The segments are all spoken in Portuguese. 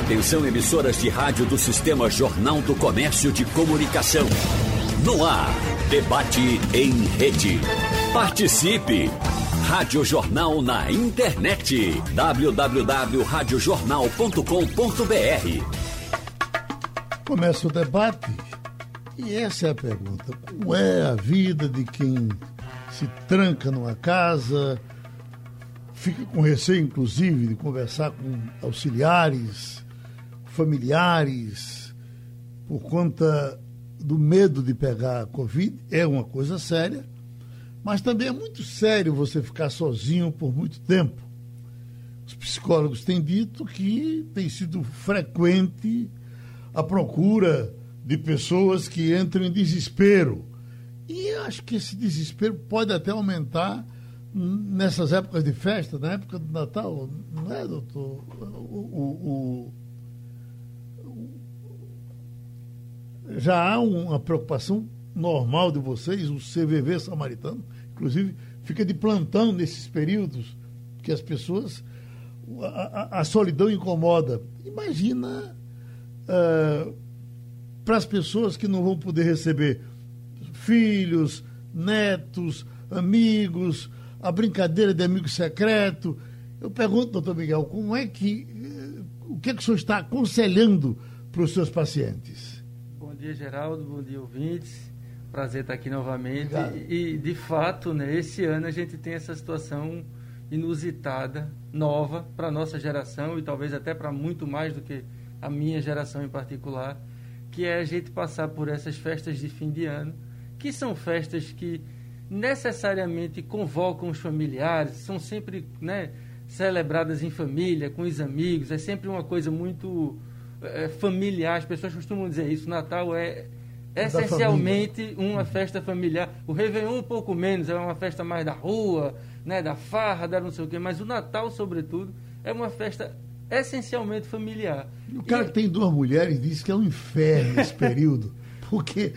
Atenção emissoras de rádio do Sistema Jornal do Comércio de Comunicação. No ar, debate em rede. Participe! Rádio Jornal na internet. www.radiojornal.com.br Começa o debate e essa é a pergunta. Como é a vida de quem se tranca numa casa, fica com receio, inclusive, de conversar com auxiliares, familiares, por conta do medo de pegar a Covid, é uma coisa séria, mas também é muito sério você ficar sozinho por muito tempo. Os psicólogos têm dito que tem sido frequente a procura de pessoas que entram em desespero. E acho que esse desespero pode até aumentar nessas épocas de festa, na época do Natal, não é, doutor? O, o, já há uma preocupação normal de vocês, o CVV samaritano, inclusive, fica de plantão nesses períodos que as pessoas. A, a, a solidão incomoda. Imagina uh, para as pessoas que não vão poder receber filhos, netos, amigos, a brincadeira de amigo secreto. Eu pergunto, doutor Miguel, como é que. O que, é que o senhor está aconselhando para os seus pacientes? Bom dia, Geraldo. Bom dia, ouvintes. Prazer estar aqui novamente. E, de fato, né, esse ano a gente tem essa situação inusitada, nova para a nossa geração e talvez até para muito mais do que a minha geração em particular, que é a gente passar por essas festas de fim de ano, que são festas que necessariamente convocam os familiares, são sempre né, celebradas em família, com os amigos, é sempre uma coisa muito é, familiar. As pessoas costumam dizer isso. O Natal é essencialmente uma festa familiar. O Réveillon um pouco menos, é uma festa mais da rua, né, da farra, da não sei o quê, mas o Natal, sobretudo, é uma festa essencialmente familiar. E o cara e... que tem duas mulheres diz que é um inferno esse período, porque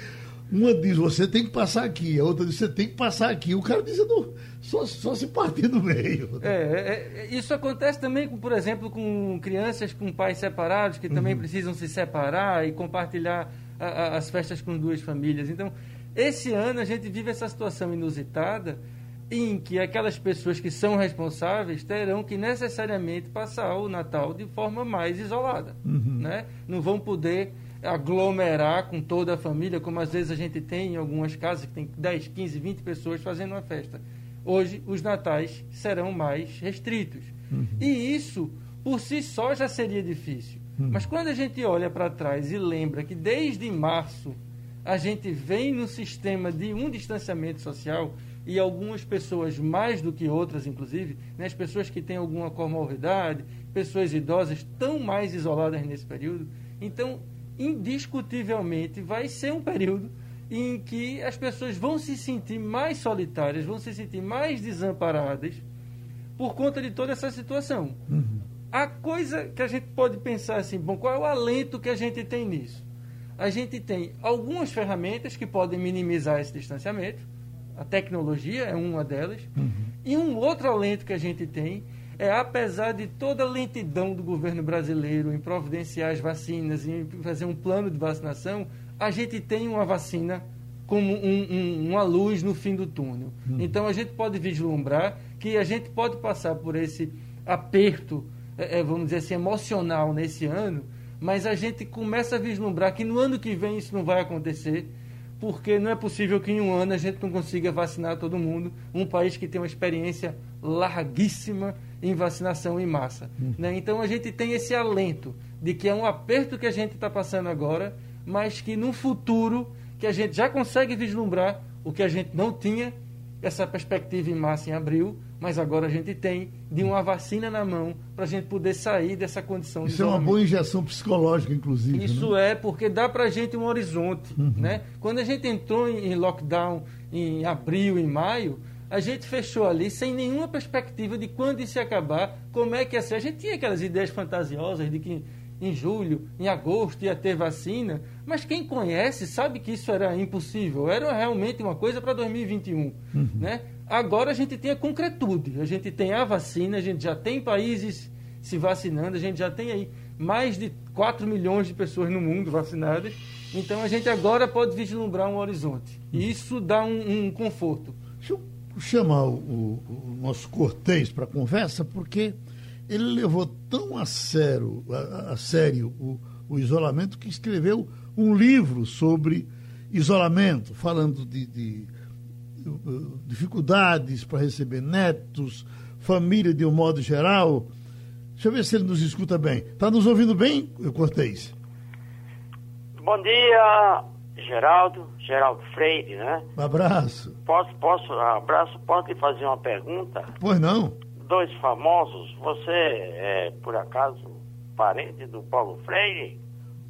uma diz, você tem que passar aqui, a outra diz, você tem que passar aqui. O cara diz, não, só, só se partir do meio. É, é, é, isso acontece também, com, por exemplo, com crianças com pais separados, que também uhum. precisam se separar e compartilhar a, a, as festas com duas famílias. Então, esse ano a gente vive essa situação inusitada em que aquelas pessoas que são responsáveis terão que necessariamente passar o Natal de forma mais isolada. Uhum. Né? Não vão poder aglomerar com toda a família, como às vezes a gente tem em algumas casas que tem 10, 15, 20 pessoas fazendo uma festa. Hoje, os natais serão mais restritos. Uhum. E isso, por si só, já seria difícil. Uhum. Mas quando a gente olha para trás e lembra que desde março a gente vem no sistema de um distanciamento social e algumas pessoas mais do que outras, inclusive, né, as pessoas que têm alguma comorbidade, pessoas idosas, estão mais isoladas nesse período. Então, indiscutivelmente vai ser um período em que as pessoas vão se sentir mais solitárias, vão se sentir mais desamparadas por conta de toda essa situação. Uhum. A coisa que a gente pode pensar assim, bom, qual é o alento que a gente tem nisso? A gente tem algumas ferramentas que podem minimizar esse distanciamento, a tecnologia é uma delas, uhum. e um outro alento que a gente tem é, apesar de toda a lentidão do governo brasileiro em providenciar as vacinas, em fazer um plano de vacinação, a gente tem uma vacina como um, um, uma luz no fim do túnel. Hum. Então a gente pode vislumbrar que a gente pode passar por esse aperto, é, é, vamos dizer assim, emocional nesse ano, mas a gente começa a vislumbrar que no ano que vem isso não vai acontecer, porque não é possível que em um ano a gente não consiga vacinar todo mundo, um país que tem uma experiência larguíssima em vacinação em massa. Hum. Né? Então a gente tem esse alento de que é um aperto que a gente está passando agora, mas que no futuro que a gente já consegue vislumbrar o que a gente não tinha essa perspectiva em massa em abril, mas agora a gente tem de uma vacina na mão para a gente poder sair dessa condição Isso de é uma boa injeção psicológica, inclusive. Isso né? é, porque dá para a gente um horizonte. Uhum. Né? Quando a gente entrou em lockdown em abril, em maio, a gente fechou ali sem nenhuma perspectiva de quando isso ia acabar, como é que ia ser. A gente tinha aquelas ideias fantasiosas de que em julho, em agosto ia ter vacina, mas quem conhece sabe que isso era impossível, era realmente uma coisa para 2021. Uhum. Né? Agora a gente tem a concretude, a gente tem a vacina, a gente já tem países se vacinando. A gente já tem aí mais de 4 milhões de pessoas no mundo vacinadas. Então a gente agora pode vislumbrar um horizonte. E isso dá um, um conforto. Chamar o, o, o nosso Cortês para conversa, porque ele levou tão a sério, a, a sério o, o, isolamento que escreveu um livro sobre isolamento, falando de, de, de dificuldades para receber netos, família de um modo geral. Deixa eu ver se ele nos escuta bem. Está nos ouvindo bem, Cortez? Bom dia, Geraldo, Geraldo Freire, né? Um abraço. Posso, posso, abraço, posso lhe fazer uma pergunta? Pois não. Dois famosos, você é, por acaso, parente do Paulo Freire?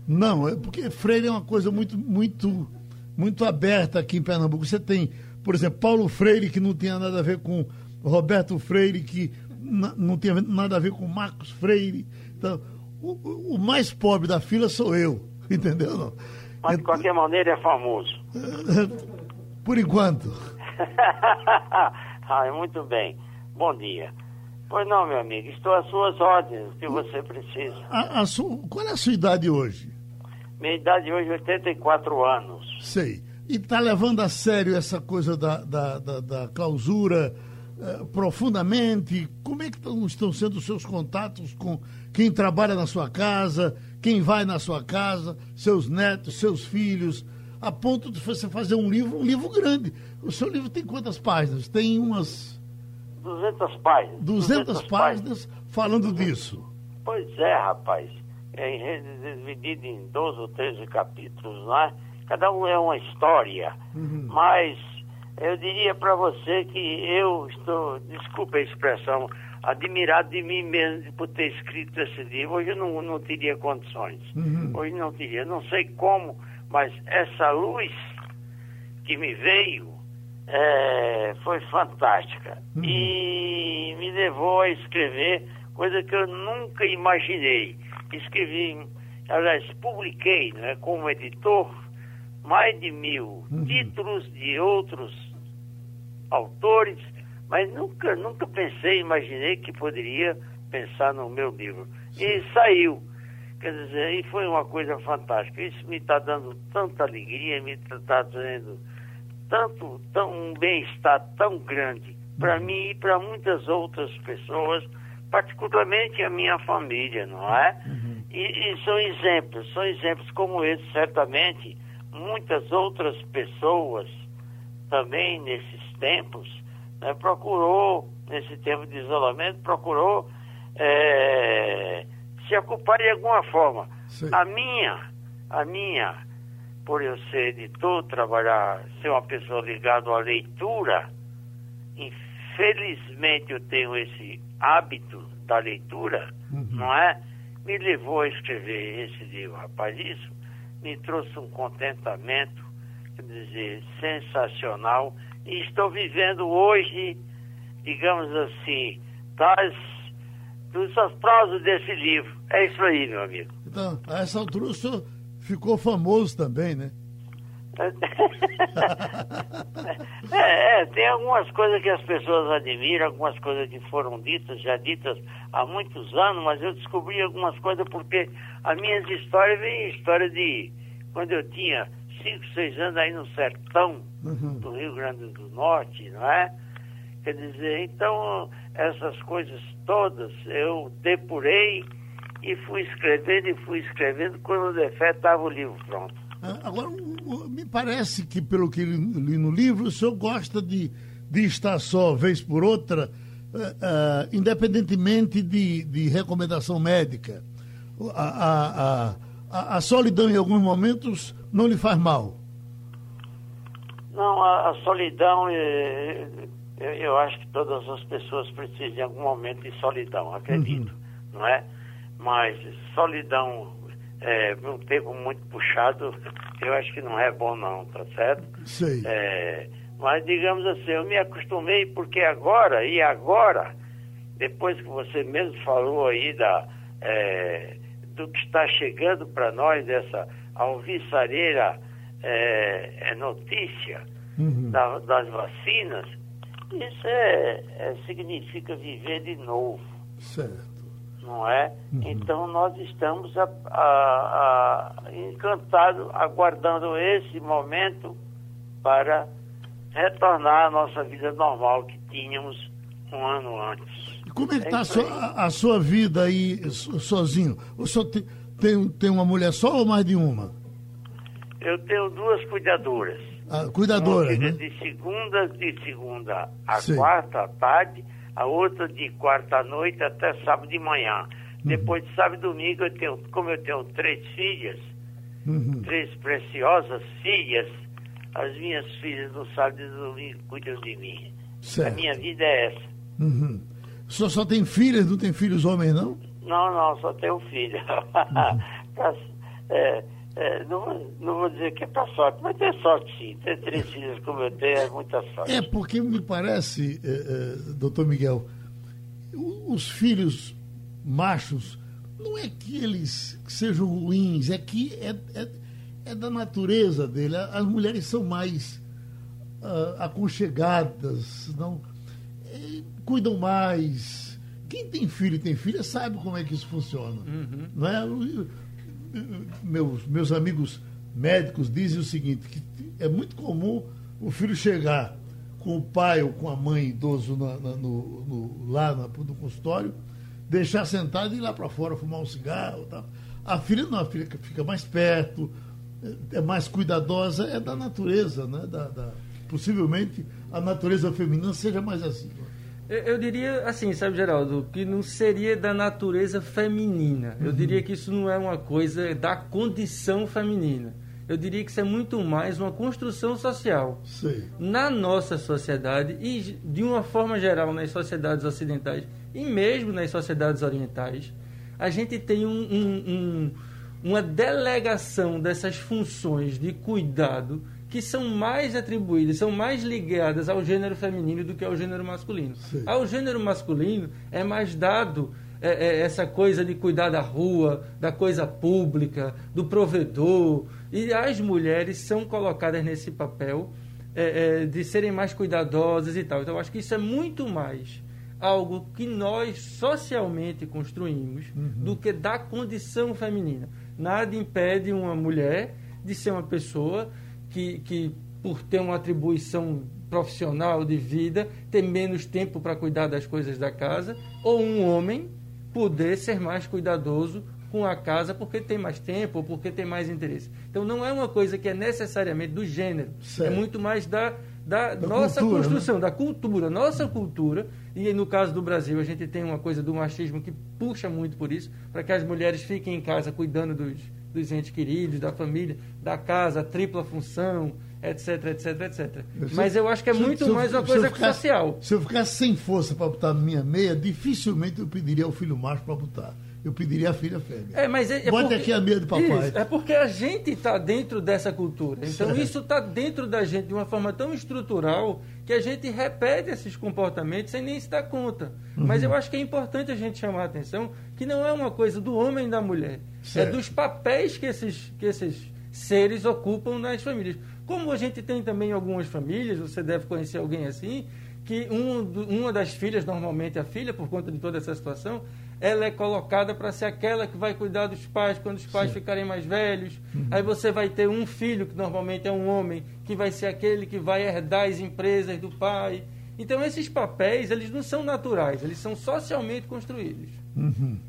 Não, é porque Freire é uma coisa muito, muito, muito aberta aqui em Pernambuco. Você tem, por exemplo, Paulo Freire, que não tinha nada a ver com Roberto Freire, que não tinha nada a ver com Marcos Freire. Então, o, o mais pobre da fila sou eu, entendeu? Não? Mas de qualquer maneira é famoso. Por enquanto. ah, muito bem. Bom dia. Pois não, meu amigo, estou às suas ordens, o que você precisa. A, a qual é a sua idade hoje? Minha idade hoje é 84 anos. Sei. E está levando a sério essa coisa da, da, da, da clausura eh, profundamente? Como é que estão, estão sendo os seus contatos com quem trabalha na sua casa, quem vai na sua casa, seus netos, seus filhos, a ponto de você fazer um livro, um livro grande. O seu livro tem quantas páginas? Tem umas 200 páginas. 200, 200 páginas, falando disso. Pois é, rapaz. É dividido em 12 ou 13 capítulos, não é? Cada um é uma história, uhum. mas eu diria para você que eu estou, desculpe a expressão, admirado de mim mesmo por ter escrito esse livro. Hoje eu não, não teria condições. Uhum. Hoje não teria. Não sei como, mas essa luz que me veio é, foi fantástica. Uhum. E me levou a escrever coisa que eu nunca imaginei. Escrevi, aliás, publiquei né, como editor mais de mil uhum. títulos de outros autores mas nunca, nunca pensei, imaginei que poderia pensar no meu livro. E saiu. Quer dizer, e foi uma coisa fantástica. Isso me está dando tanta alegria, me está trazendo tanto, tão, um bem-estar tão grande para uhum. mim e para muitas outras pessoas, particularmente a minha família, não é? Uhum. E, e são exemplos, são exemplos como esse, certamente, muitas outras pessoas também nesses tempos né, procurou, nesse tempo de isolamento, procurou é, se ocupar de alguma forma. Sim. A minha, a minha, por eu ser editor, trabalhar, ser uma pessoa ligada à leitura, infelizmente eu tenho esse hábito da leitura, uhum. não é? Me levou a escrever esse livro, rapaz. Isso me trouxe um contentamento, quer dizer, sensacional estou vivendo hoje, digamos assim, das, dos aplausos desse livro. É isso aí, meu amigo. Então, a essa altura o senhor ficou famoso também, né? é, é, tem algumas coisas que as pessoas admiram, algumas coisas que foram ditas, já ditas há muitos anos, mas eu descobri algumas coisas porque as minhas histórias vêm história de quando eu tinha 5, 6 anos aí no sertão uhum. do Rio Grande do Norte, não é? Quer dizer, então essas coisas todas eu depurei e fui escrevendo e fui escrevendo quando de fé estava o livro pronto. Ah, agora, me parece que, pelo que li no livro, o senhor gosta de, de estar só, vez por outra, uh, uh, independentemente de, de recomendação médica. A, a, a, a solidão, em alguns momentos, não lhe faz mal? Não, a, a solidão, é, eu, eu, acho que todas as pessoas precisam em algum momento de solidão, acredito, uhum. não é? Mas solidão é, um tempo muito puxado, eu acho que não é bom não, tá certo? Sei. É, mas digamos assim, eu me acostumei porque agora, e agora, depois que você mesmo falou aí da, é, do que está chegando para nós, dessa alvissareira é, é notícia uhum. da, das vacinas, isso é, é, significa viver de novo. Certo. não é? Uhum. Então nós estamos a, a, a, encantados, aguardando esse momento para retornar à nossa vida normal que tínhamos um ano antes. Como é que está é a, a, sua vida aí sozinho? O senhor tem, tem, tem uma mulher só ou mais de uma? Eu tenho duas cuidadoras. Ah, cuidadoras, né? De segunda, de segunda a Sim. quarta à tarde, a outra de quarta à noite até sábado de manhã. Uhum. Depois de sábado e domingo, eu tenho, como eu tenho três filhas, uhum. três preciosas filhas, as minhas filhas no sábado e domingo cuidam de mim. Certo. A minha vida é essa. Uhum. O senhor só tem filhas, não tem filhos homens, não? Não, não, só tenho filha. Uhum. é, é, não, não vou dizer que é para sorte, mas é sorte sim. Ter três filhos como eu tenho é muita sorte. É, porque me parece, é, é, doutor Miguel, os filhos machos, não é que eles sejam ruins, é que é, é, é da natureza dele. As mulheres são mais uh, aconchegadas, não, cuidam mais. Quem tem filho e tem filha sabe como é que isso funciona. Uhum. Não é? meus, meus amigos médicos dizem o seguinte, que é muito comum o filho chegar com o pai ou com a mãe idoso na, na, no, no, lá no, no consultório, deixar sentado e ir lá para fora fumar um cigarro. Tal. A filha não, a filha fica mais perto, é, é mais cuidadosa, é da natureza, né? Da, da, possivelmente a natureza feminina seja mais assim. Eu, diria assim, sabe, Geraldo, que não seria da natureza feminina. Eu uhum. diria que isso não é uma coisa da condição feminina. Eu diria que isso é muito mais uma construção social. Sim. Na nossa sociedade e, de uma forma geral, nas sociedades ocidentais e mesmo nas sociedades orientais, a gente tem um, um, um, uma delegação dessas funções de cuidado que são mais atribuídas, são mais ligadas ao gênero feminino do que ao gênero masculino. Sim. Ao gênero masculino é mais dado é, é, essa coisa de cuidar da rua, da coisa pública, do provedor. E as mulheres são colocadas nesse papel é, é de serem mais cuidadosas e tal. Então, eu acho que isso é muito mais algo que nós socialmente construímos uhum. do que da condição feminina. Nada impede uma mulher de ser uma pessoa que, que por ter uma atribuição profissional de vida, ter menos tempo para cuidar das coisas da casa, ou um homem poder ser mais cuidadoso com a casa porque tem mais tempo ou porque tem mais interesse. Então não é uma coisa que é necessariamente do gênero, é certo. é muito mais da, da, da nossa cultura, né? construção, né? da cultura, nossa cultura. E no caso do Brasil, a gente tem uma coisa do machismo que puxa muito por isso, para que as mulheres fiquem em casa cuidando dos, dos entes queridos, da família, da casa, a tripla função, etc, etc, etc. Mas eu acho que é muito eu, mais uma coisa ficar, social. Se eu ficasse sem força para botar minha meia, dificilmente eu pediria ao filho macho para botar. Eu pediria a filha fêmea. É, mas é, é Bote porque, aqui a meia do papai. Isso, é porque a gente está dentro dessa cultura. Então certo. isso está dentro da gente de uma forma tão estrutural que a gente repete esses comportamentos sem nem se dar conta. Uhum. Mas eu acho que é importante a gente chamar a atenção que não é uma coisa do homem e da mulher. É certo. É dos papéis que esses, que esses seres ocupam nas famílias. Como a gente tem também algumas famílias, você deve conhecer alguém assim, que um, uma das filhas, normalmente a filha, por conta de toda essa situação, ela é colocada para ser aquela que vai cuidar dos pais quando os pais Sim. ficarem mais velhos. Uhum. Aí você vai ter um filho, que normalmente é um homem, que vai ser aquele que vai herdar as empresas do pai. Então esses papéis, eles não são naturais, eles são socialmente construídos. Uhum.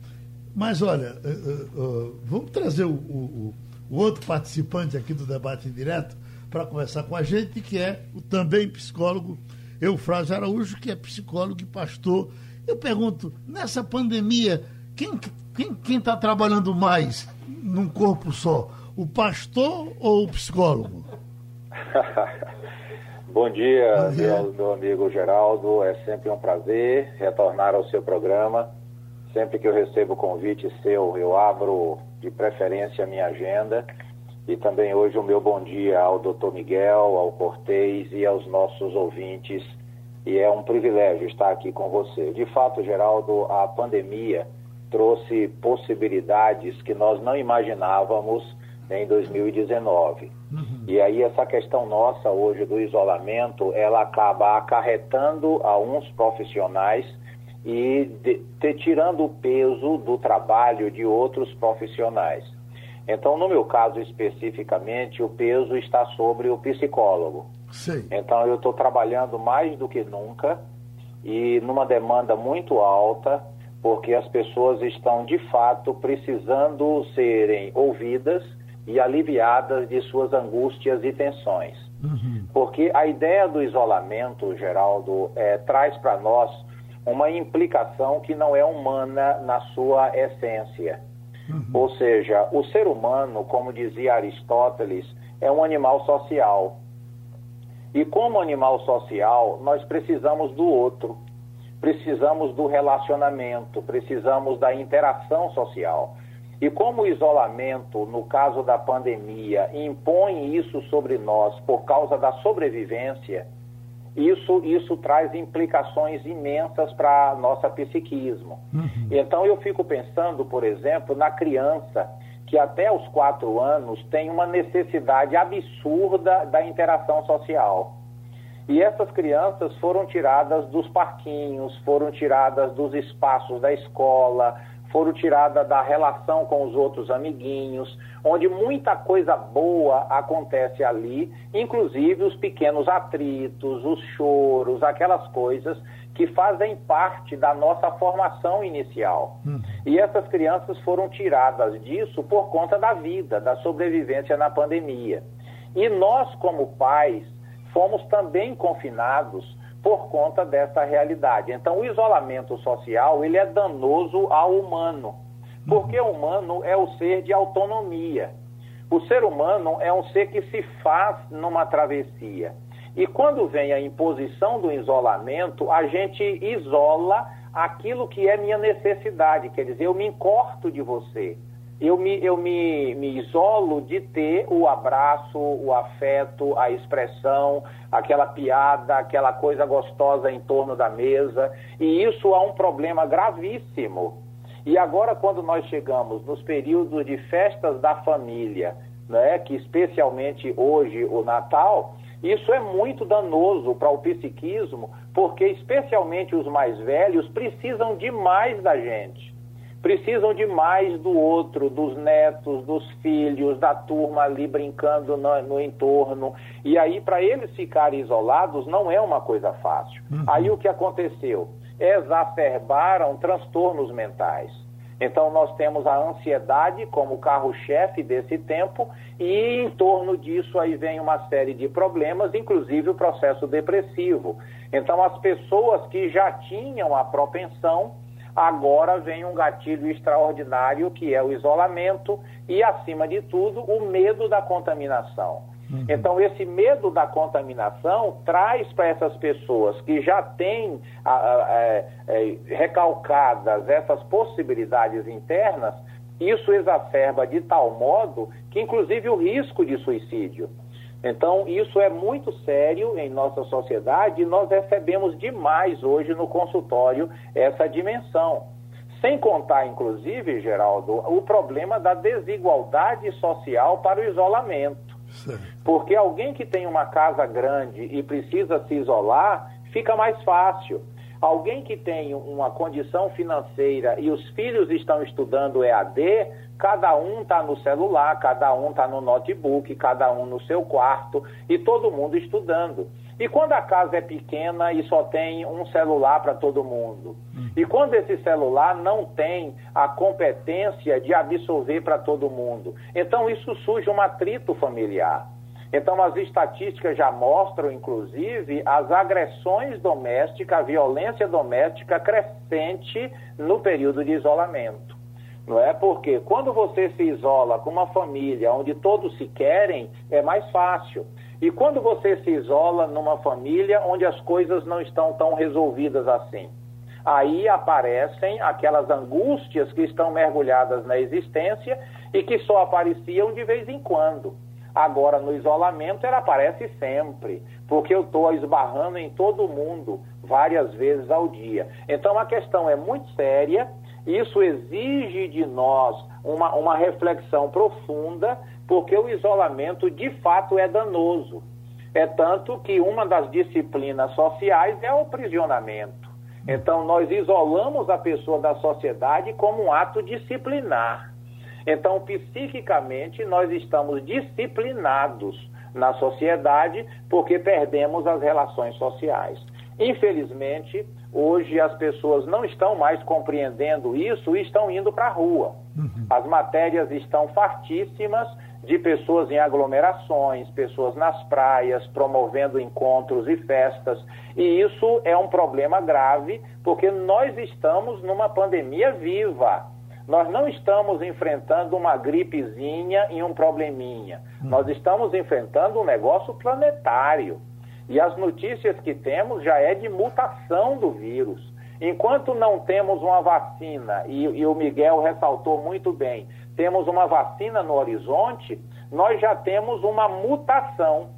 Mas olha, uh, uh, vamos trazer o, o, o, outro participante aqui do debate direto para conversar com a gente, que é o também psicólogo Eufrásio Araújo, que é psicólogo e pastor. Eu pergunto, nessa pandemia, quem quem quem está trabalhando mais num corpo só, o pastor ou o psicólogo? Bom dia, Bom dia. Meu, meu amigo Geraldo. É sempre um prazer retornar ao seu programa Sempre que eu recebo o convite seu, eu abro de preferência a minha agenda. E também hoje o meu bom dia ao doutor Miguel, ao Cortez e aos nossos ouvintes. E é um privilégio estar aqui com você. De fato, Geraldo, a pandemia trouxe possibilidades que nós não imaginávamos em 2019. Uhum. E aí essa questão nossa hoje do isolamento, ela acaba acarretando a uns profissionais e de, de, tirando o peso do trabalho de outros profissionais. Então, no meu caso especificamente, o peso está sobre o psicólogo. Sim. Então, eu estou trabalhando mais do que nunca e numa demanda muito alta, porque as pessoas estão de fato precisando serem ouvidas e aliviadas de suas angústias e tensões. Uhum. Porque a ideia do isolamento, Geraldo, é, traz para nós uma implicação que não é humana na sua essência. Uhum. Ou seja, o ser humano, como dizia Aristóteles, é um animal social. E como animal social, nós precisamos do outro, precisamos do relacionamento, precisamos da interação social. E como o isolamento, no caso da pandemia, impõe isso sobre nós por causa da sobrevivência, isso, isso traz implicações imensas para nossa psiquismo. Uhum. Então eu fico pensando, por exemplo, na criança que até os quatro anos tem uma necessidade absurda da interação social. E essas crianças foram tiradas dos parquinhos, foram tiradas dos espaços da escola, foram tiradas da relação com os outros amiguinhos, onde muita coisa boa acontece ali, inclusive os pequenos atritos, os choros, aquelas coisas que fazem parte da nossa formação inicial. Hum. E essas crianças foram tiradas disso por conta da vida, da sobrevivência na pandemia. E nós, como pais, fomos também confinados por conta dessa realidade. Então, o isolamento social ele é danoso ao humano, porque o humano é o ser de autonomia. O ser humano é um ser que se faz numa travessia. E quando vem a imposição do isolamento, a gente isola aquilo que é minha necessidade, quer dizer, eu me encorto de você eu me, eu me, me isolo de ter o abraço, o afeto, a expressão, aquela piada, aquela coisa gostosa em torno da mesa. E isso é um problema gravíssimo. E agora, quando nós chegamos nos períodos de festas da família, né, que especialmente hoje o Natal, isso é muito danoso para o psiquismo, porque especialmente os mais velhos precisam demais da gente precisam de mais do outro, dos netos, dos filhos, da turma ali brincando no, no entorno. E aí, para eles ficarem isolados, não é uma coisa fácil. Uhum. Aí o que aconteceu? Exacerbaram transtornos mentais. Então, nós temos a ansiedade como carro-chefe desse tempo, e em torno disso aí vem uma série de problemas, inclusive o processo depressivo. Então, as pessoas que já tinham a propensão Agora vem um gatilho extraordinário que é o isolamento e, acima de tudo, o medo da contaminação. Uhum. Então, esse medo da contaminação traz para essas pessoas que já têm a, a, a, é, é, recalcadas essas possibilidades internas, isso exacerba de tal modo que, inclusive, o risco de suicídio. Então, isso é muito sério em nossa sociedade e nós recebemos demais hoje no consultório essa dimensão. Sem contar, inclusive, Geraldo, o problema da desigualdade social para o isolamento. Porque alguém que tem uma casa grande e precisa se isolar, fica mais fácil. Alguém que tem uma condição financeira e os filhos estão estudando EAD, Cada um está no celular, cada um está no notebook, cada um no seu quarto e todo mundo estudando. E quando a casa é pequena e só tem um celular para todo mundo? E quando esse celular não tem a competência de absorver para todo mundo? Então isso surge um atrito familiar. Então as estatísticas já mostram, inclusive, as agressões domésticas, a violência doméstica crescente no período de isolamento. Não é porque quando você se isola com uma família onde todos se querem, é mais fácil. E quando você se isola numa família onde as coisas não estão tão resolvidas assim, aí aparecem aquelas angústias que estão mergulhadas na existência e que só apareciam de vez em quando. Agora, no isolamento, ela aparece sempre, porque eu estou esbarrando em todo mundo várias vezes ao dia. Então, a questão é muito séria isso exige de nós uma, uma reflexão profunda, porque o isolamento de fato é danoso. É tanto que uma das disciplinas sociais é o prisionamento. Então, nós isolamos a pessoa da sociedade como um ato disciplinar. Então, psiquicamente, nós estamos disciplinados na sociedade porque perdemos as relações sociais. Infelizmente, hoje as pessoas não estão mais compreendendo isso e estão indo para a rua. Uhum. As matérias estão fartíssimas de pessoas em aglomerações, pessoas nas praias, promovendo encontros e festas. E isso é um problema grave, porque nós estamos numa pandemia viva. Nós não estamos enfrentando uma gripezinha e um probleminha. Hum. Nós estamos enfrentando um negócio planetário. E as notícias que temos já é de mutação do vírus. Enquanto não temos uma vacina, e, e o Miguel ressaltou muito bem, temos uma vacina no horizonte, nós já temos uma mutação,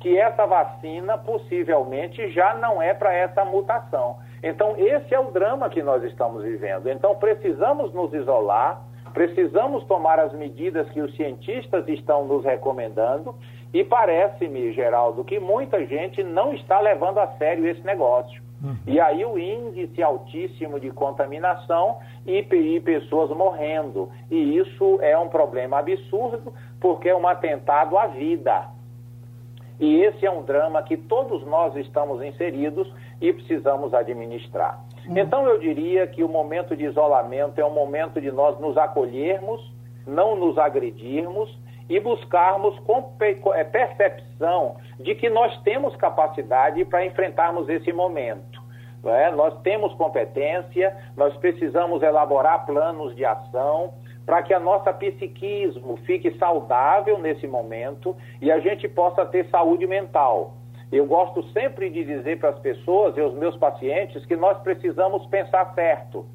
que essa vacina possivelmente já não é para essa mutação. Então, esse é o drama que nós estamos vivendo. Então, precisamos nos isolar, precisamos tomar as medidas que os cientistas estão nos recomendando, e parece-me, Geraldo, que muita gente não está levando a sério esse negócio. Uhum. E aí o índice altíssimo de contaminação e, e pessoas morrendo. E isso é um problema absurdo, porque é um atentado à vida. E esse é um drama que todos nós estamos inseridos e precisamos administrar. Uhum. Então eu diria que o momento de isolamento é um momento de nós nos acolhermos, não nos agredirmos e buscarmos é, percepção de que nós temos capacidade para enfrentarmos esse momento. É? Nós temos competência, nós precisamos elaborar planos de ação para que a nossa psiquismo fique saudável nesse momento e a gente possa ter saúde mental. Eu gosto sempre de dizer para as pessoas e aos meus pacientes que nós precisamos pensar certo.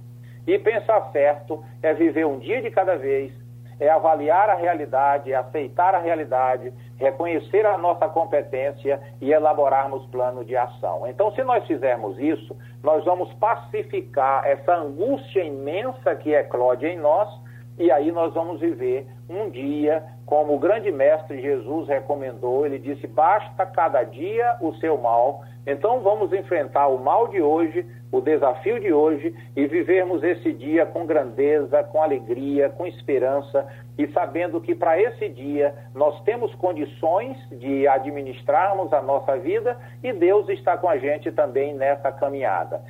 E pensar certo é viver um dia de cada vez, é avaliar a realidade, é aceitar a realidade, reconhecer a nossa competência e elaborarmos plano de ação. Então, se nós fizermos isso, nós vamos pacificar essa angústia imensa que eclode em nós e aí nós vamos viver um dia como o grande mestre Jesus recomendou, ele disse: basta cada dia o seu mal. Então vamos enfrentar o mal de hoje, o desafio de hoje e vivermos esse dia com grandeza, com alegria, com esperança e sabendo que para esse dia nós temos condições de administrarmos a nossa vida e Deus está com a gente também nessa caminhada.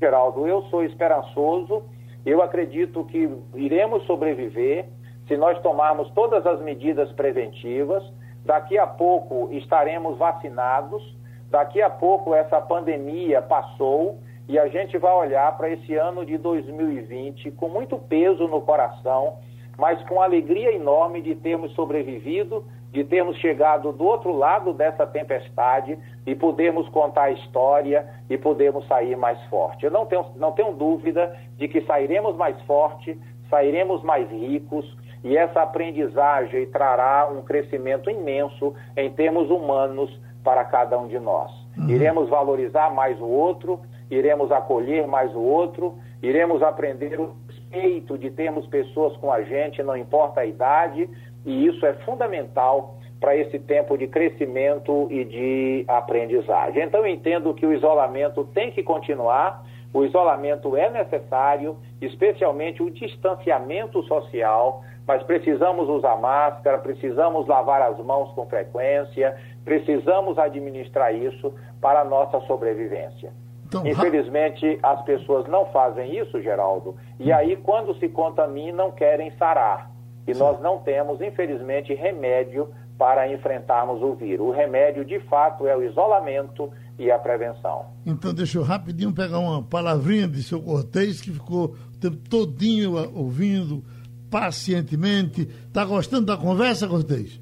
Geraldo, eu sou esperançoso, eu acredito que iremos sobreviver se nós tomarmos todas as medidas preventivas, daqui a pouco estaremos vacinados, daqui a pouco essa pandemia passou e a gente vai olhar para esse ano de 2020 com muito peso no coração, mas com alegria enorme de termos sobrevivido, de termos chegado do outro lado dessa tempestade e podermos contar a história e podermos sair mais forte. Eu não tenho, não tenho dúvida de que sairemos mais forte, sairemos mais ricos, e essa aprendizagem trará um crescimento imenso em termos humanos para cada um de nós. Uhum. Iremos valorizar mais o outro, iremos acolher mais o outro, iremos aprender o respeito de termos pessoas com a gente, não importa a idade, e isso é fundamental para esse tempo de crescimento e de aprendizagem. Então, eu entendo que o isolamento tem que continuar, o isolamento é necessário, especialmente o distanciamento social mas precisamos usar máscara, precisamos lavar as mãos com frequência, precisamos administrar isso para a nossa sobrevivência. Então, Infelizmente, as pessoas não fazem isso, Geraldo, e aí, quando se contaminam, querem sarar. E Sim. nós não temos, infelizmente, remédio para enfrentarmos o vírus. O remédio, de fato, é o isolamento e a prevenção. Então, deixa eu rapidinho pegar uma palavrinha de seu Cortez, que ficou o tempo todinho ouvindo pacientemente. Está gostando da conversa, Cortez?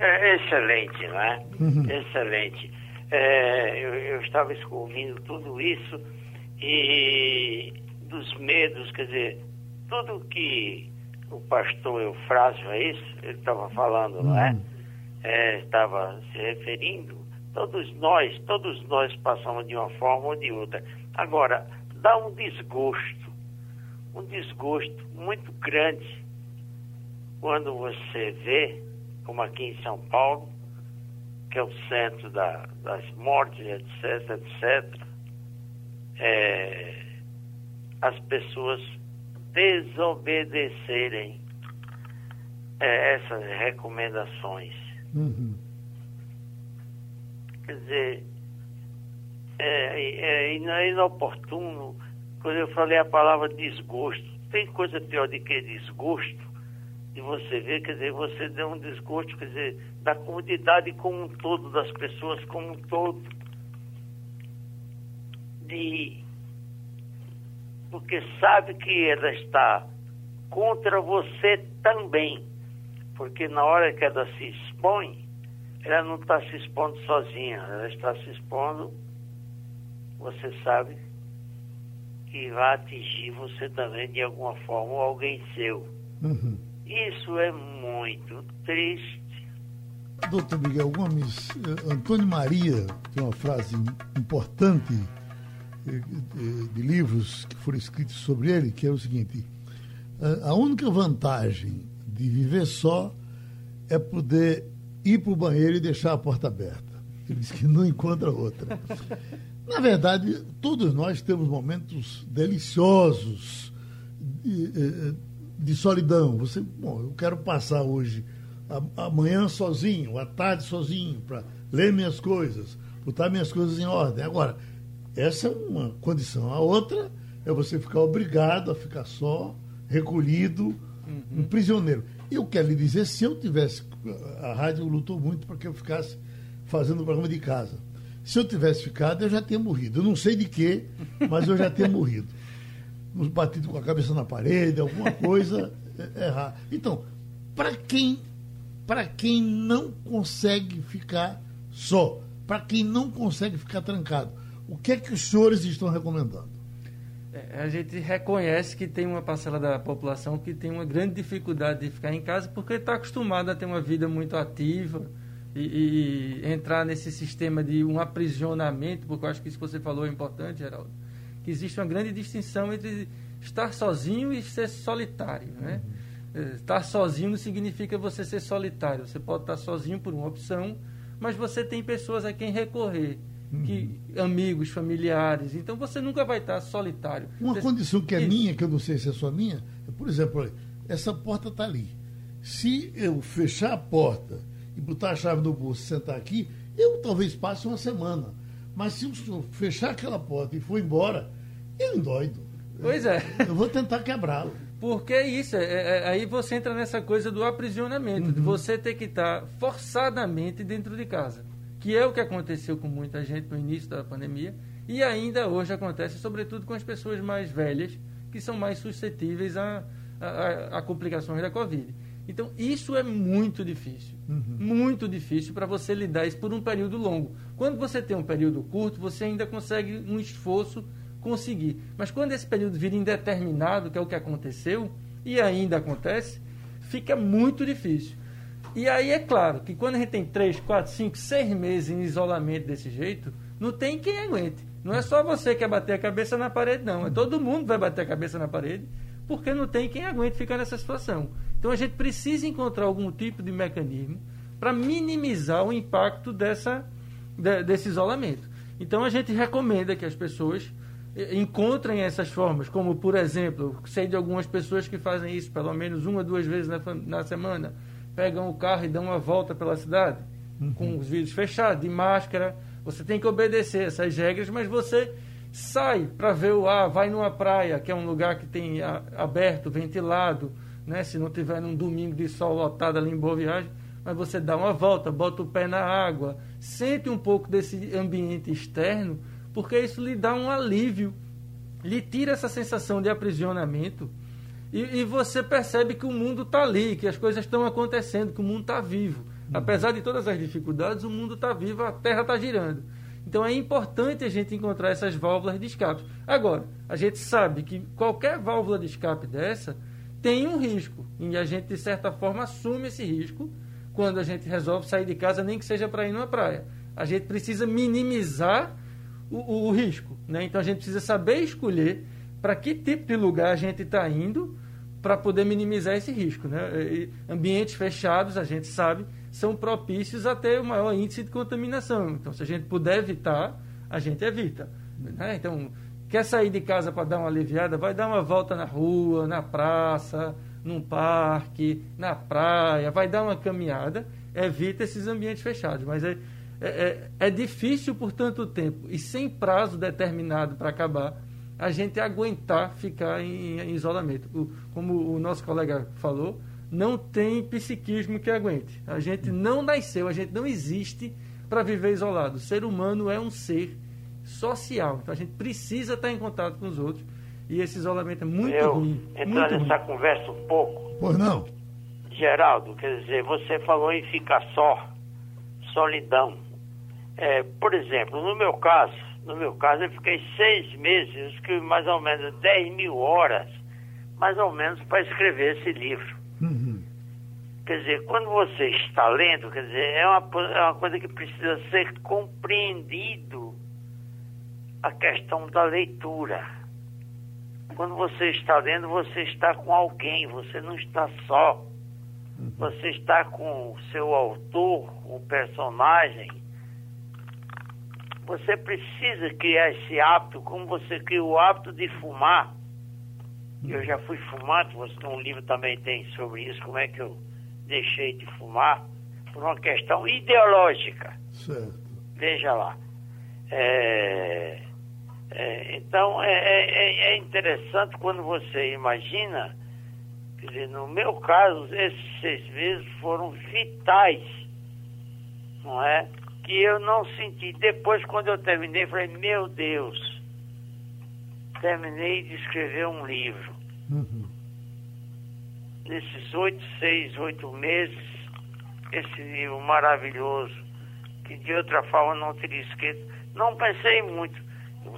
É, excelente, não é? Uhum. Excelente. É, eu, eu, estava ouvindo tudo isso e dos medos, quer dizer, tudo que o pastor Eufrásio, é isso? Ele estava falando, uhum. não é? Uhum. é? Estava se referindo. Todos nós, todos nós passamos de uma forma ou de outra. Agora, dá um desgosto um desgosto muito grande quando você vê, como aqui em São Paulo, que é o centro da, das mortes, etc, etc, é, as pessoas desobedecerem é, essas recomendações. Uhum. Quer dizer, é, é, é inoportuno, quando eu falei a palavra desgosto, tem coisa pior do que desgosto, de você ver, quer dizer, você deu um desgosto, quer dizer, da comunidade como um todo, das pessoas como um todo. De, porque sabe que ela está contra você também. Porque na hora que ela se expõe, ela não está se expondo sozinha, ela está se expondo, você sabe, que vai atingir você também de alguma forma, ou alguém seu. Uhum. Isso é muito triste. Doutor Miguel Gomes, eh, Antônio Maria tem uma frase importante eh, de livros que foram escritos sobre ele, que é o seguinte: a única vantagem de viver só é poder ir para o banheiro e deixar a porta aberta. Ele diz que não encontra outra. Na verdade, todos nós temos momentos deliciosos de, solidão. Você, bom, eu quero passar hoje, amanhã sozinho, à tarde sozinho, para ler minhas coisas, botar minhas coisas em ordem. Agora, essa é uma condição. A outra é você ficar obrigado a ficar só, recolhido, uhum. um prisioneiro. Eu quero lhe dizer, se eu tivesse. A rádio lutou muito para que eu ficasse fazendo o programa de casa. Se eu tivesse ficado, eu já teria morrido. Eu não sei de quê, mas eu já teria morrido. Batido com a cabeça na parede, alguma coisa errar. Então, para quem, para quem não consegue ficar só, para quem não consegue ficar trancado, o que é que os senhores estão recomendando? É, a gente reconhece que tem uma parcela da população que tem uma grande dificuldade de ficar em casa porque está acostumada a ter uma vida muito ativa, e, e, entrar nesse sistema de um aprisionamento, porque eu acho que isso que você falou é importante, Geraldo, que existe uma grande distinção entre estar sozinho e ser solitário, né? Uhum. É, estar sozinho não significa você ser solitário. Você pode estar sozinho por uma opção, mas você tem pessoas a quem recorrer, uhum. que amigos, familiares. Então você nunca vai estar solitário. Uma você... condição que é Isso. minha, que eu não sei se é só minha, é, por exemplo, essa porta está ali. Se eu fechar a porta e botar a chave no bolso e sentar aqui, eu talvez passe uma semana. Mas se eu fechar aquela porta e for embora, eu endoido. Pois é. Eu vou tentar quebrá-lo. Porque é isso, é, é, aí você entra nessa coisa do aprisionamento, uhum. de você ter que estar forçadamente dentro de casa. Que é o que aconteceu com muita gente no início da pandemia e ainda hoje acontece, sobretudo com as pessoas mais velhas, que são mais suscetíveis a, a, a complicações da Covid. Então, isso é muito difícil. Uhum. Muito difícil para você lidar isso por um período longo. Quando você tem um período curto, você ainda consegue um esforço conseguir. Mas quando esse período vira indeterminado, que é o que aconteceu, e ainda acontece, fica muito difícil. E aí é claro que quando a gente tem 3, 4, 5, 6 meses em isolamento desse jeito, não tem quem aguente. Não é só você que vai bater a cabeça na parede, não. É todo mundo vai bater a cabeça na parede, porque não tem quem aguente ficar nessa situação. Então a gente precisa encontrar algum tipo de mecanismo para minimizar o impacto dessa, de, desse isolamento. Então a gente recomenda que as pessoas eh, encontrem essas formas, como por exemplo, sei de algumas pessoas que fazem isso pelo menos uma ou duas vezes na, na semana, pegam o carro e dão uma volta pela cidade, uhum. com os vidros fechados, de máscara. Você tem que obedecer essas regras, mas você sai para ver o ar, vai numa praia, que é um lugar que tem aberto, ventilado, né? Se não tiver num domingo de sol lotado ali em Boa Viagem, mas você dá uma volta, bota o pé na água, sente um pouco desse ambiente externo, porque isso lhe dá um alívio, lhe tira essa sensação de aprisionamento e, e você percebe que o mundo está ali, que as coisas estão acontecendo, que o mundo está vivo. Uhum. Apesar de todas as dificuldades, o mundo está vivo, a Terra está girando. Então é importante a gente encontrar essas válvulas de escape. Agora, a gente sabe que qualquer válvula de escape dessa tem um risco. E a gente, de certa forma, assume esse risco quando a gente resolve sair de casa, nem que seja para ir numa praia. A gente precisa minimizar o, o, o risco. Né? Então a gente precisa saber escolher para que tipo de lugar a gente está indo para poder minimizar esse risco. Né? E ambientes fechados, a gente sabe, são propícios a ter o maior índice de contaminação. Então, se a gente puder evitar, a gente evita. Né? Então, Quer sair de casa para dar uma aliviada? Vai dar uma volta na rua, na praça, num parque, na praia, vai dar uma caminhada. Evita esses ambientes fechados. Mas é, é, é, é difícil por tanto tempo e sem prazo determinado para acabar a gente aguentar ficar em, em isolamento. O, como o nosso colega falou, não tem psiquismo que aguente. A gente não nasceu, a gente não existe para viver isolado. O ser humano é um ser social. Então a gente precisa estar em contato com os outros. E esse isolamento é muito Eu, ruim. Entrar nessa ruim. conversa um pouco. Pois não. Geraldo, quer dizer, você falou em ficar só, solidão. É, por exemplo, no meu caso, no meu caso, eu fiquei seis meses, eu escrevi mais ou menos 10 mil horas, mais ou menos, para escrever esse livro. Uhum. Quer dizer, quando você está lendo, quer dizer, é uma, é uma coisa que precisa ser compreendido a questão da leitura. Quando você está lendo, você está com alguém, você não está só. Você está com o seu autor, o personagem. Você precisa criar esse hábito, como você cria o hábito de fumar. Eu já fui fumante, você num livro também tem sobre isso, como é que eu deixei de fumar, por uma questão ideológica. Certo. Veja lá. É, é, então, é, é, é interessante quando você imagina, quer dizer, no meu caso, esses seis meses foram vitais, não é? Que eu não senti. Depois, quando eu terminei, falei, meu Deus, terminei de escrever um livro. Uhum. Nesses oito, seis, oito meses, esse livro maravilhoso, que de outra forma não teria escrito. Não pensei muito.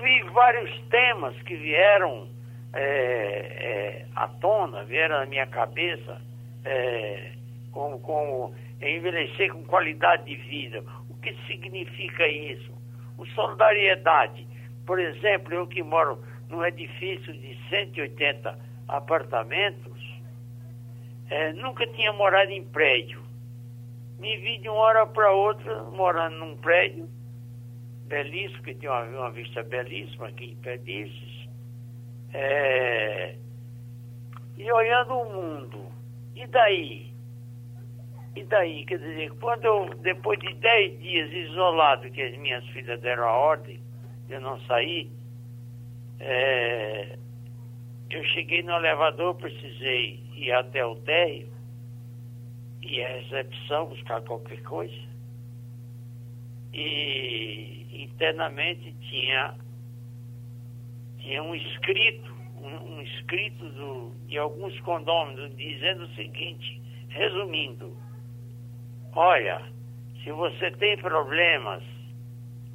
Vi vários temas que vieram é, é, à tona, vieram na minha cabeça, é, como, como envelhecer com qualidade de vida. Que significa isso? O solidariedade. Por exemplo, eu que moro num edifício de 180 apartamentos, é, nunca tinha morado em prédio. Me vi de uma hora para outra morando num prédio belíssimo, que tem uma, uma vista belíssima aqui em Perdizes, é, e olhando o mundo. E daí? E daí? Quer dizer, quando eu, depois de dez dias isolado, que as minhas filhas deram a ordem de eu não sair, é, eu cheguei no elevador, precisei ir até o térreo, e a recepção, buscar qualquer coisa. E internamente tinha, tinha um escrito, um, um escrito do, de alguns condôminos dizendo o seguinte, resumindo, olha, se você tem problemas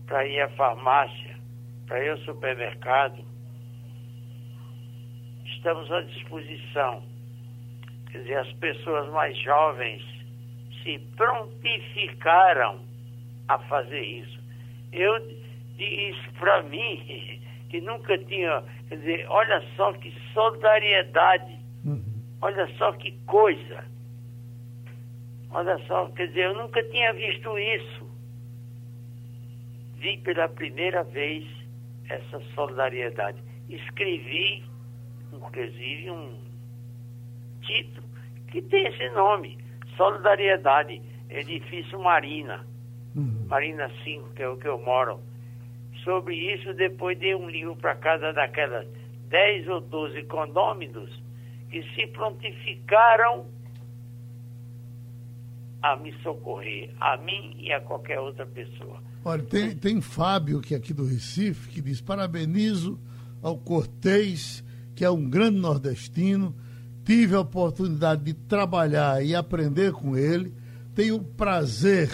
para ir à farmácia, para ir ao supermercado, estamos à disposição. Quer dizer, as pessoas mais jovens se prontificaram a fazer isso. Eu disse para mim que nunca tinha, quer dizer, olha só que solidariedade, Uhum. olha só que coisa. Olha só, quer dizer, eu nunca tinha visto isso. Vi pela primeira vez essa solidariedade. Escrevi, inclusive, um título que tem esse nome, Solidariedade, Edifício Marina, Uhum. Marina 5, que é o que eu moro. Sobre isso, depois dei um livro para cada daquelas 10 ou 12 condôminos que se prontificaram a me socorrer, a mim e a qualquer outra pessoa. Olha, tem, tem Fábio, que é aqui do Recife, que diz: parabenizo ao Cortês, que é um grande nordestino. Tive a oportunidade de trabalhar e aprender com ele. Tenho o prazer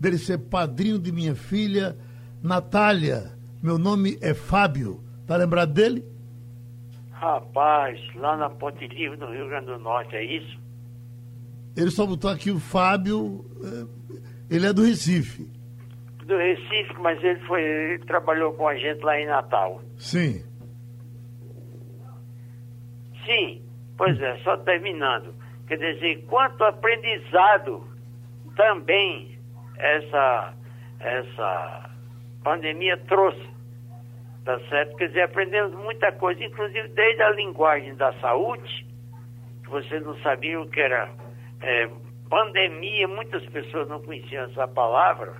dele ser padrinho de minha filha, Natália. Meu nome é Fábio. Tá lembrado dele? Rapaz, lá na Ponte Livre, no Rio Grande do Norte, é isso? Ele só botou aqui o Fábio. eh, Ele é do Recife. Do Recife, mas ele foi, ele trabalhou com a gente lá em Natal. Sim. Sim, pois é, só terminando. Quer dizer, quanto aprendizado também essa, essa pandemia trouxe. Tá certo? Quer dizer, aprendemos muita coisa, inclusive desde a linguagem da saúde, que você não sabia o que era é, pandemia, muitas pessoas não conheciam essa palavra,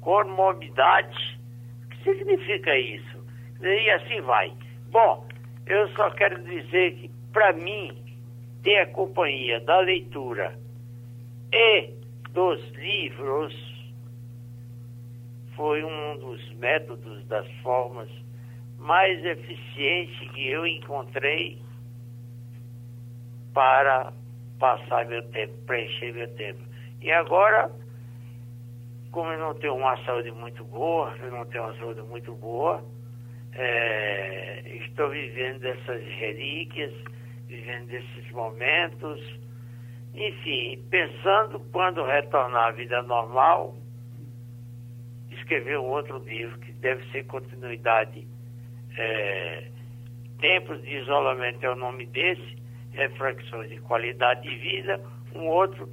comorbidade, o que significa isso? E assim vai. Bom, eu só quero dizer que, para mim, ter a companhia da leitura e dos livros foi um dos métodos, das formas mais eficientes que eu encontrei para passar meu tempo, preencher meu tempo. E agora, como eu não tenho uma saúde muito boa, eu não tenho uma saúde muito boa, é, estou vivendo essas relíquias, vivendo esses momentos, enfim, pensando quando retornar à vida normal, escrever um outro livro que deve ser continuidade. É, Tempos de isolamento é o nome desse, reflexões de qualidade de vida, um outro,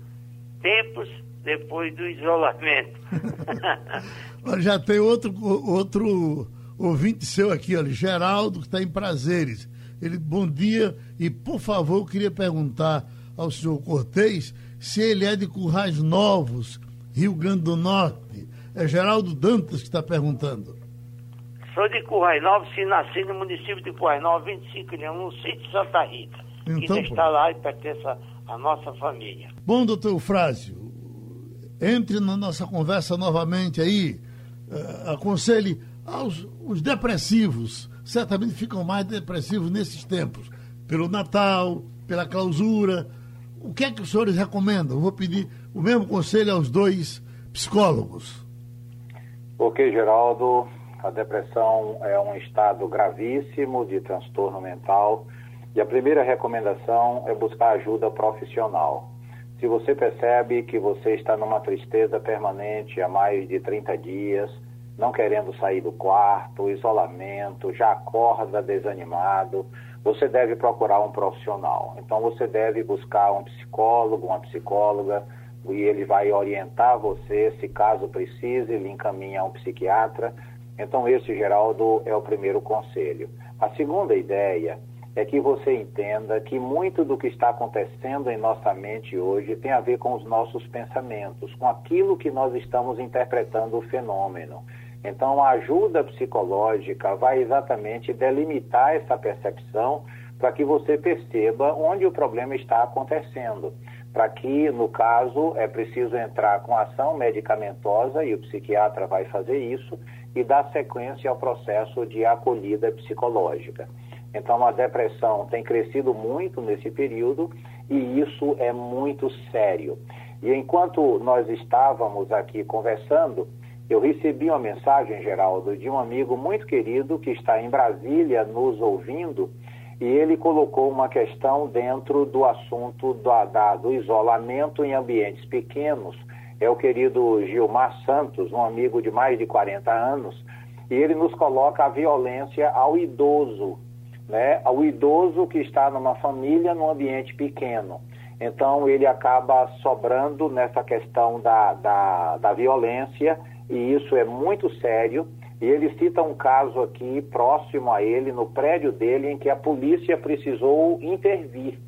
tempos depois do isolamento. Já tem outro, outro ouvinte seu aqui, olha, Geraldo, que está em prazeres. Ele, bom dia, e por favor, eu queria perguntar ao senhor Cortez se ele é de Currais Novos, Rio Grande do Norte. É Geraldo Dantas que está perguntando. Sou de Currais Novos, se nasci no município de Currais Novos, 25 anos, no sítio Santa Rita. Então, que está lá e pertence à nossa família. Bom, doutor Frásio, entre na nossa conversa novamente aí, uh, aconselhe aos os depressivos, certamente ficam mais depressivos nesses tempos, pelo Natal, pela clausura. O que é que os senhores recomendam? Vou pedir o mesmo conselho aos dois psicólogos. Ok, Geraldo, a depressão é um estado gravíssimo de transtorno mental e a primeira recomendação é buscar ajuda profissional. Se você percebe que você está numa tristeza permanente há mais de 30 dias, não querendo sair do quarto, isolamento, já acorda desanimado, você deve procurar um profissional. Então você deve buscar um psicólogo, uma psicóloga, e ele vai orientar você, se caso precise, lhe encaminha a um psiquiatra. Então esse, Geraldo, é o primeiro conselho. A segunda ideia é que você entenda que muito do que está acontecendo em nossa mente hoje tem a ver com os nossos pensamentos, com aquilo que nós estamos interpretando o fenômeno. Então, a ajuda psicológica vai exatamente delimitar essa percepção para que você perceba onde o problema está acontecendo. Para que, no caso, é preciso entrar com ação medicamentosa e o psiquiatra vai fazer isso e dar sequência ao processo de acolhida psicológica. Então, a depressão tem crescido muito nesse período e isso é muito sério. E enquanto nós estávamos aqui conversando, eu recebi uma mensagem, Geraldo, de um amigo muito querido que está em Brasília nos ouvindo e ele colocou uma questão dentro do assunto do, da, do isolamento em ambientes pequenos. É o querido Gilmar Santos, um amigo de mais de 40 anos, e ele nos coloca a violência ao idoso né, ao idoso que está numa família num ambiente pequeno. Então, ele acaba sobrando nessa questão da, da, da violência, e isso é muito sério. E ele cita um caso aqui próximo a ele, no prédio dele, em que a polícia precisou intervir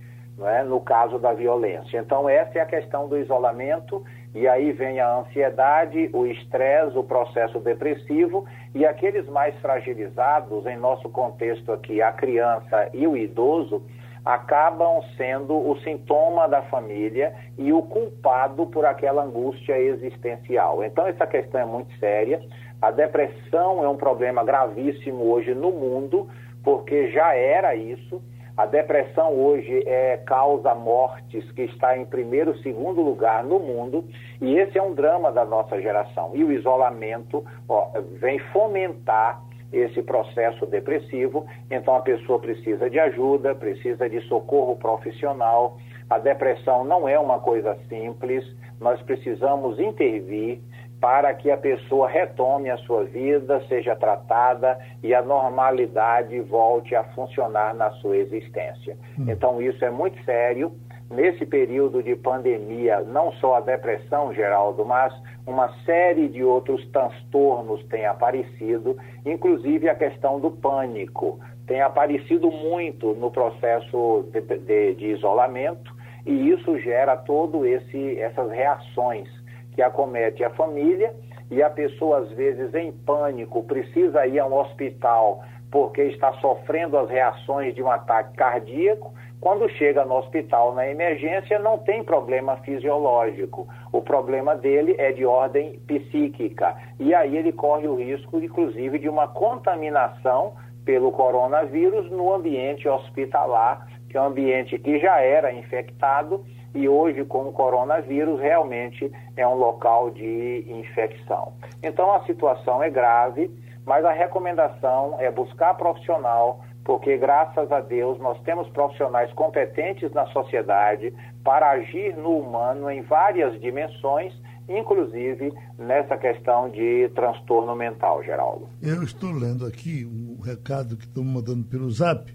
é? no caso da violência. Então, essa é a questão do isolamento e aí vem a ansiedade, o estresse, o processo depressivo e aqueles mais fragilizados, em nosso contexto aqui, a criança e o idoso, acabam sendo o sintoma da família e o culpado por aquela angústia existencial. Então, essa questão é muito séria. A depressão é um problema gravíssimo hoje no mundo, porque já era isso a depressão hoje é causa mortes que está em primeiro, segundo lugar no mundo, e esse é um drama da nossa geração. E o isolamento ó, vem fomentar esse processo depressivo, então a pessoa precisa de ajuda, precisa de socorro profissional. A depressão não é uma coisa simples, nós precisamos intervir para que a pessoa retome a sua vida, seja tratada e a normalidade volte a funcionar na sua existência. Hum. Então, isso é muito sério. nesse período de pandemia, não só a depressão, Geraldo, mas uma série de outros transtornos têm aparecido, inclusive a questão do pânico. Tem aparecido muito no processo de, de, de isolamento e isso gera todo esse essas reações que acomete a família e a pessoa às vezes em pânico precisa ir a um hospital porque está sofrendo as reações de um ataque cardíaco quando chega no hospital na emergência, não tem problema fisiológico. O problema dele é de ordem psíquica. E aí ele corre o risco, inclusive, de uma contaminação pelo coronavírus no ambiente hospitalar, que é um ambiente que já era infectado e hoje, com o coronavírus, realmente é um local de infecção. Então a situação é grave, mas a recomendação é buscar profissional porque graças a Deus nós temos profissionais competentes na sociedade para agir no humano em várias dimensões, inclusive nessa questão de transtorno mental, Geraldo. Eu estou lendo aqui um recado que estão mandando pelo Zap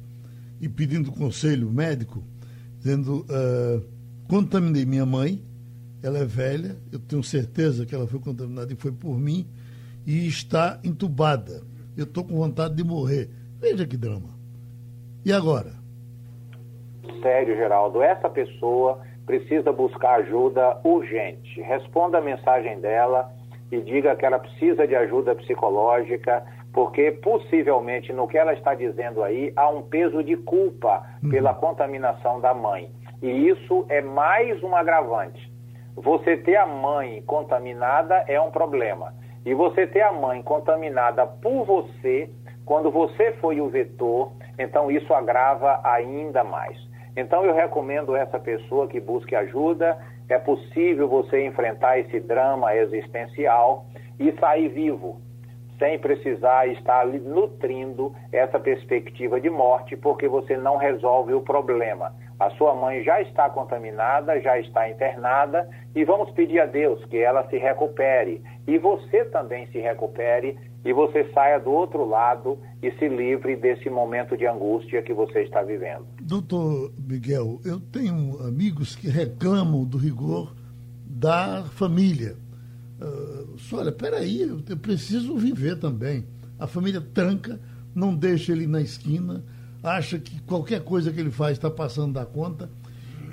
e pedindo conselho médico, dizendo: uh, contaminei minha mãe, ela é velha, eu tenho certeza que ela foi contaminada e foi por mim, e está entubada. Eu estou com vontade de morrer. Veja que drama. E agora? Sério, Geraldo, essa pessoa precisa buscar ajuda urgente. Responda a mensagem dela e diga que ela precisa de ajuda psicológica, porque possivelmente no que ela está dizendo aí há um peso de culpa uhum. pela contaminação da mãe. E isso é mais um agravante. Você ter a mãe contaminada é um problema. E você ter a mãe contaminada por você, quando você foi o vetor, então isso agrava ainda mais. Então eu recomendo essa pessoa que busque ajuda. É possível você enfrentar esse drama existencial e sair vivo, sem precisar estar nutrindo essa perspectiva de morte, porque você não resolve o problema. A sua mãe já está contaminada, já está internada, e vamos pedir a Deus que ela se recupere e você também se recupere e você saia do outro lado e se livre desse momento de angústia que você está vivendo. Doutor Miguel, eu tenho amigos que reclamam do rigor da família. Uh, olha, peraí, eu preciso viver também. A família tranca, não deixa ele na esquina, acha que qualquer coisa que ele faz está passando da conta.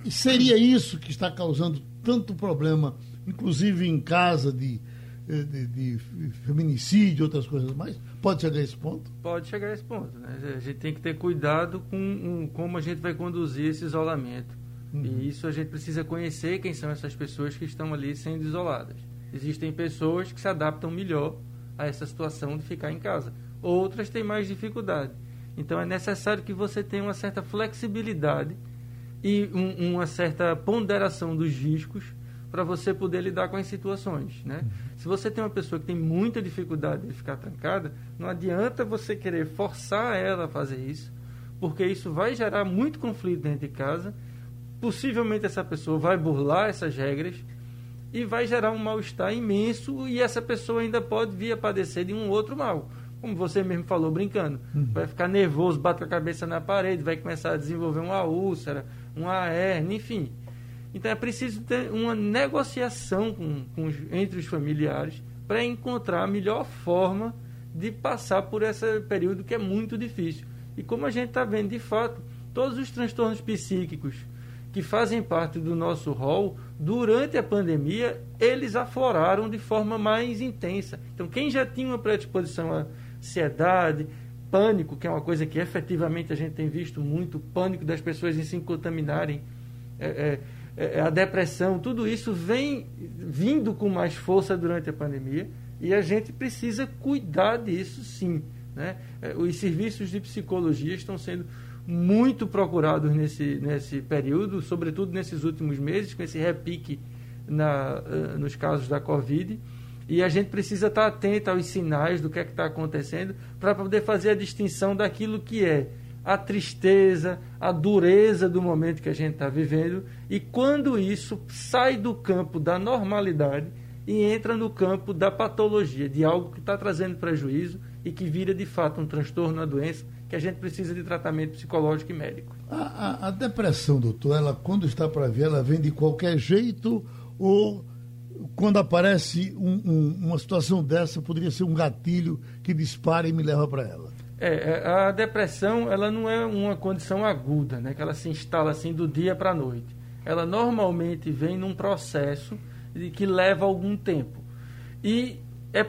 E seria isso que está causando tanto problema, inclusive em casa de de, de feminicídio, outras coisas mais? Pode chegar a esse ponto? Pode chegar a esse ponto. Né? A gente tem que ter cuidado com um, como a gente vai conduzir esse isolamento. Uhum. E isso a gente precisa conhecer quem são essas pessoas que estão ali sendo isoladas. Existem pessoas que se adaptam melhor a essa situação de ficar em casa. Outras têm mais dificuldade. Então é necessário que você tenha uma certa flexibilidade e um, uma certa ponderação dos riscos para você poder lidar com as situações, né? Se você tem uma pessoa que tem muita dificuldade de ficar trancada, não adianta você querer forçar ela a fazer isso, porque isso vai gerar muito conflito dentro de casa. Possivelmente essa pessoa vai burlar essas regras e vai gerar um mal-estar imenso e essa pessoa ainda pode vir a padecer de um outro mal. Como você mesmo falou, brincando. Uhum. Vai ficar nervoso, bate a cabeça na parede, vai começar a desenvolver uma úlcera, uma hernia, enfim então é preciso ter uma negociação com, com entre os familiares para encontrar a melhor forma de passar por esse período que é muito difícil. E como a gente está vendo, de fato, todos os transtornos psíquicos que fazem parte do nosso rol, durante a pandemia, eles afloraram de forma mais intensa. Então, quem já tinha uma predisposição à ansiedade, pânico, que é uma coisa que efetivamente a gente tem visto muito, pânico das pessoas em se contaminarem, é, é, é, é, a depressão, tudo isso vem vindo com mais força durante a pandemia e a gente precisa cuidar disso sim. Né? É, os serviços de psicologia estão sendo muito procurados nesse, nesse período, sobretudo nesses últimos meses, com esse repique na, eh, nos casos da Covid. E a gente precisa estar atento aos sinais do que é que está acontecendo para poder fazer a distinção daquilo que é a tristeza, a dureza do momento que a gente está vivendo, e quando isso sai do campo da normalidade e entra no campo da patologia, de algo que está trazendo prejuízo e que vira de fato um transtorno, uma doença, que a gente precisa de tratamento psicológico e médico. A, a, a, depressão, doutor, ela quando está para ver, ela vem de qualquer jeito ou quando aparece um, um, uma situação dessa, poderia ser um gatilho que dispara e me leva para ela? É, é, a depressão, ela não é uma condição aguda, né? Que ela se instala assim do dia para a noite. Ela normalmente vem num processo que leva algum tempo. E é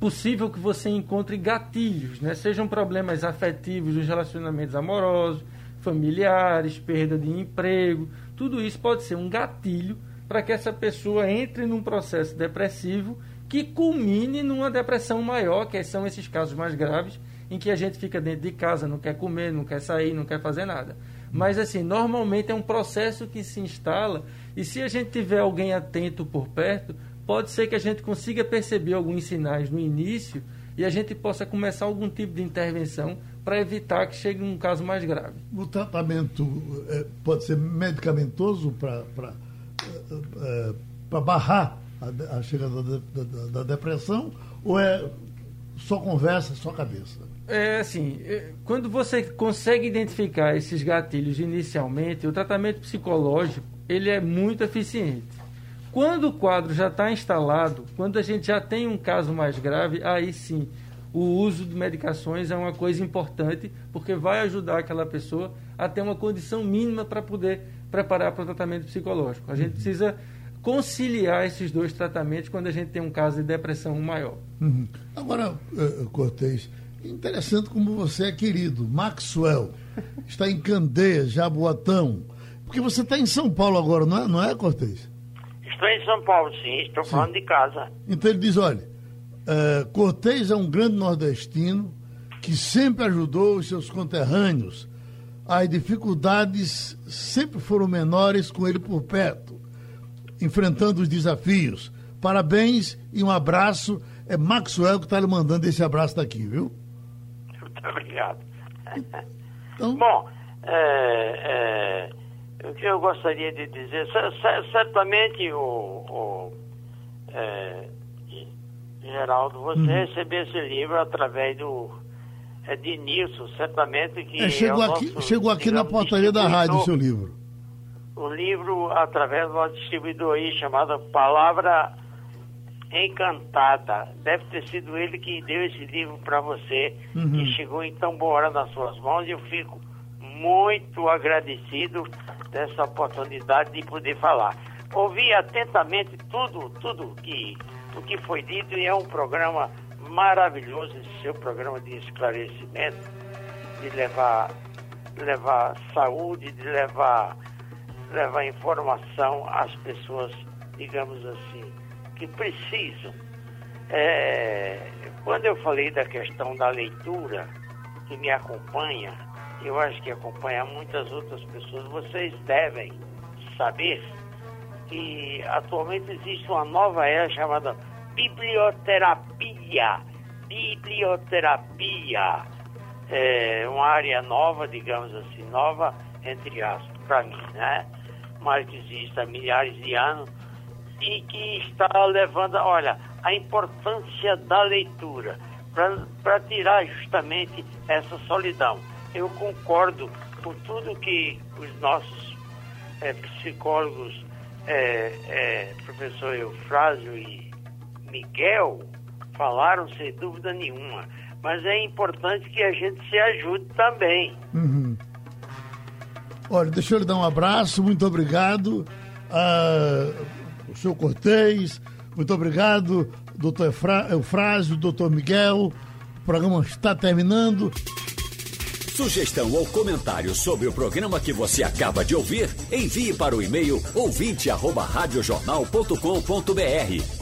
possível que você encontre gatilhos, né? Sejam problemas afetivos dos relacionamentos amorosos, familiares, perda de emprego. Tudo isso pode ser um gatilho para que essa pessoa entre num processo depressivo que culmine numa depressão maior, que são esses casos mais graves, em que a gente fica dentro de casa, não quer comer, não quer sair, não quer fazer nada. Mas, assim, normalmente é um processo que se instala e se a gente tiver alguém atento por perto, pode ser que a gente consiga perceber alguns sinais no início e a gente possa começar algum tipo de intervenção para evitar que chegue um caso mais grave. O tratamento é, pode ser medicamentoso para é, é barrar a, a chegada da, da, da, depressão ou é só conversa, só cabeça? É assim, é, quando você consegue identificar esses gatilhos inicialmente, o tratamento psicológico ele é muito eficiente. Quando o quadro já está instalado, quando a gente já tem um caso mais grave, aí sim, o uso de medicações é uma coisa importante, porque vai ajudar aquela pessoa a ter uma condição mínima para poder preparar para o tratamento psicológico. A gente uhum. precisa conciliar esses dois tratamentos quando a gente tem um caso de depressão maior. Uhum. Agora, uh, Cortez, interessante como você é querido. Maxwell está em Candeias, Jaboatão. Porque você está em São Paulo agora, não é, não é Cortez? Estou em São Paulo, sim. Estou sim. falando de casa. Então ele diz, olha, uh, Cortez é um grande nordestino que sempre ajudou os seus conterrâneos. As dificuldades sempre foram menores com ele por perto, enfrentando os desafios. Parabéns e um abraço. É Maxwell que está lhe mandando esse abraço daqui, viu? Muito obrigado. Então... Bom, é, é o que eu gostaria de dizer, certamente o, o é, Geraldo, você uhum. recebeu esse livro através do é de Nilson, certamente que. É, chegou, é aqui, nosso, chegou aqui digamos, na portaria da rádio o seu livro. O livro através do nosso distribuidor aí, chamado Palavra Encantada. Deve ter sido ele que deu esse livro para você, uhum. e chegou em tão boa hora nas suas mãos, e eu fico muito agradecido dessa oportunidade de poder falar. Ouvi atentamente tudo, tudo que, o que foi dito e é um programa maravilhoso, esse seu programa de esclarecimento, de levar, levar saúde, de levar, levar informação às pessoas, digamos assim, que precisam. É, quando eu falei da questão da leitura, que me acompanha, eu acho que acompanha muitas outras pessoas, vocês devem saber que atualmente existe uma nova era chamada biblioterapia. Biblioterapia. É uma área nova, digamos assim, nova, entre aspas, para mim, né? Mas existe há milhares de anos e que está levando, olha, a importância da leitura para tirar justamente essa solidão eu concordo com tudo que os nossos é, psicólogos, é, é, professor Eufrásio e Miguel, falaram sem dúvida nenhuma. Mas é importante que a gente se ajude também. Uhum. Olha, deixa eu lhe dar um abraço, muito obrigado. Uh, o senhor Cortez, muito obrigado, doutor Eufrásio, doutor Miguel. O programa está terminando. Sugestão ou comentário sobre o programa que você acaba de ouvir, envie para o e-mail ouvinte@radiojornal.com.br